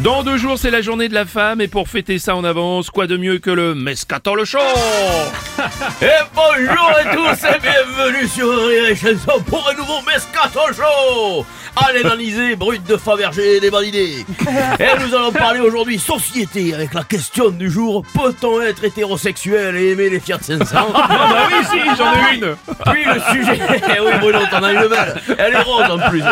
Dans deux jours, c'est la journée de la femme et pour fêter ça en avance, quoi de mieux que le Mescator le show Et bonjour à tous et bienvenue sur Rire et Chanson pour un nouveau Mescato Show Allez l'Analysé, brut de Fabergé et des idées. Et nous allons parler aujourd'hui société avec la question du jour peut-on être hétérosexuel et aimer les Fiat 500 Ah bah oui, si, j'en ai une Puis le sujet. Eh oui, Bruno, t'en as une belle. Elle est rose en plus.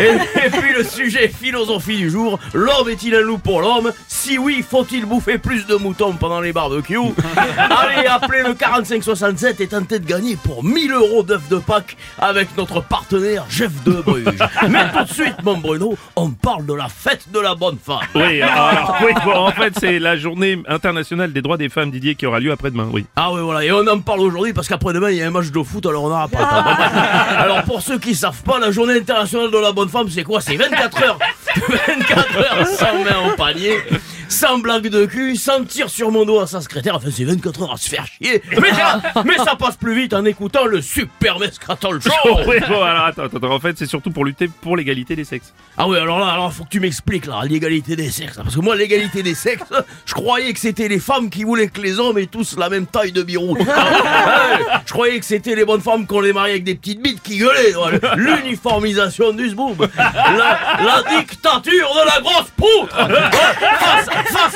Et, et puis le sujet philosophie du jour. L'homme est-il un loup pour l'homme Si oui, faut-il bouffer plus de moutons pendant les barbecues Allez, appelez le 4567 et tentez de gagner pour 1000 euros d'œufs de Pâques avec notre partenaire Jeff de Bruges. Mais tout de suite, mon Bruno, on parle de la fête de la bonne femme. Oui, alors, oui, bon, en fait, c'est la journée internationale des droits des femmes, Didier, qui aura lieu après-demain, oui. Ah oui voilà, et on en parle aujourd'hui parce qu'après-demain il y a un match de foot alors on n'aura pas le temps. Alors pour ceux qui savent pas, la journée internationale de la bonne femme c'est quoi? C'est 24 heures 24 heures sans main au panier sans blague de cul, sans tir sur mon dos à sa secrétaire, enfin c'est 24 heures à se faire chier. Mais ça, mais ça passe plus vite en écoutant le super Mescatol Show oui, bon, alors attends, attends, en fait, c'est surtout pour lutter pour l'égalité des sexes. Ah oui, alors là, alors faut que tu m'expliques là, l'égalité des sexes. Parce que moi, l'égalité des sexes, je croyais que c'était les femmes qui voulaient que les hommes aient tous la même taille de birou. Ah ouais, je croyais que c'était les bonnes femmes qu'on les mariait avec des petites bites qui gueulaient. Ouais, L'uniformisation du zboub. La, la dictature de la grosse poutre. Ouais, Face,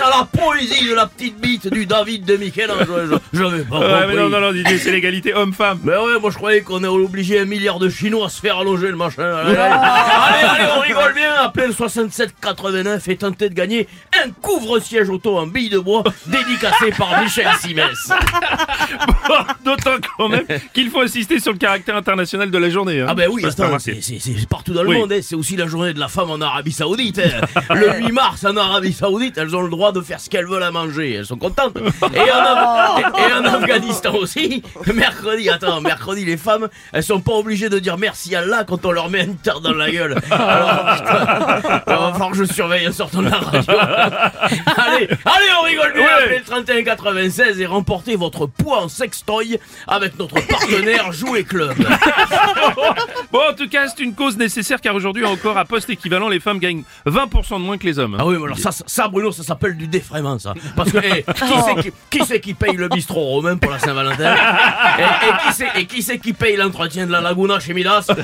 la poésie de la petite bite du David de Michel-Ange. Je n'avais pas Ouais, mais non, non, non, c'est l'égalité homme-femme. Mais ouais, moi je croyais qu'on est obligé un milliard de Chinois à se faire allonger le machin. Allez, allez, allez, allez, on rigole bien. Appelez le 6789 et tentez de gagner un couvre-siège auto en bille de bois dédicacé par Michel Simès. D'autant quand même qu'il faut insister sur le caractère international de la journée. hein. Ah ben oui, c'est attends, remarqué. c'est c'est- c'est partout dans le Oui. monde. hein. C'est aussi la journée de la femme en Arabie Saoudite. hein. Le 8 mars en Arabie Saoudite, elles ont le droit de faire ce qu'elles veulent à manger. Elles sont contentes. Et en, Af- et- et en Afghanistan aussi, mercredi, attends, mercredi, les femmes, elles sont pas obligées de dire merci à Allah quand on leur met une terre dans la gueule. Alors, putain, il va falloir que je surveille en sortant de la radio. allez, allez, on rigole bien. Ouais. Appelez le 31 96 et remportez votre poids en sextoy avec notre partenaire Jouet Club. Bon, en tout cas, c'est une cause nécessaire car aujourd'hui, encore à poste équivalent, les femmes gagnent 20% de moins que les hommes. Ah oui, mais alors ça, Bruno, ça s'appelle du défraiement, ça. Parce que, eh, qui c'est qui, qui, c'est qui paye le bistrot romain pour la Saint-Valentin et, et qui c'est et qui c'est qui paye l'entretien de la Laguna chez Midas hein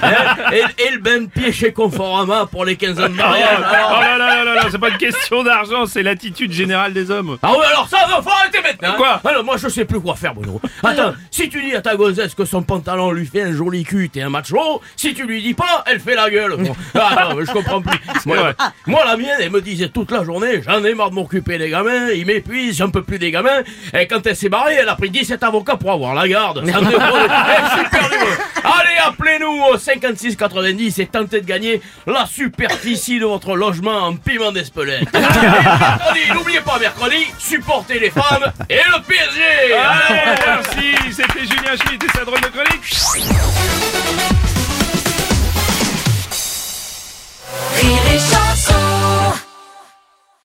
et, et le bain de pied chez Conforama pour les 15 ans de Oh, mariage alors- là là là là là, c'est pas une question d'argent, c'est l'attitude générale des hommes. Ah oui, alors ça, va, faut arrêter maintenant. Quoi Alors moi, je sais plus quoi faire, Bruno. Attends, si tu dis à ta gonzesse que son pantalon lui fait un joli cul, t'es un macho. Si tu lui dis pas, elle fait la gueule. Bon. Ah non, mais je comprends plus. Moi, la mienne, elle me disait toute la journée, j'en ai marre de m'occuper des gamins, ils m'épuisent, j'en peux plus des gamins. Et quand elle s'est barrée, elle a pris 17 avocats pour avoir la garde. Allez, appelez-nous au 56 90 et tentez de gagner la superficie de votre logement en piment d'Espelette. N'oubliez pas mercredi, supportez les femmes et le PSG. Allez, merci, c'était Julien Schmitt et sa drôle de chronique.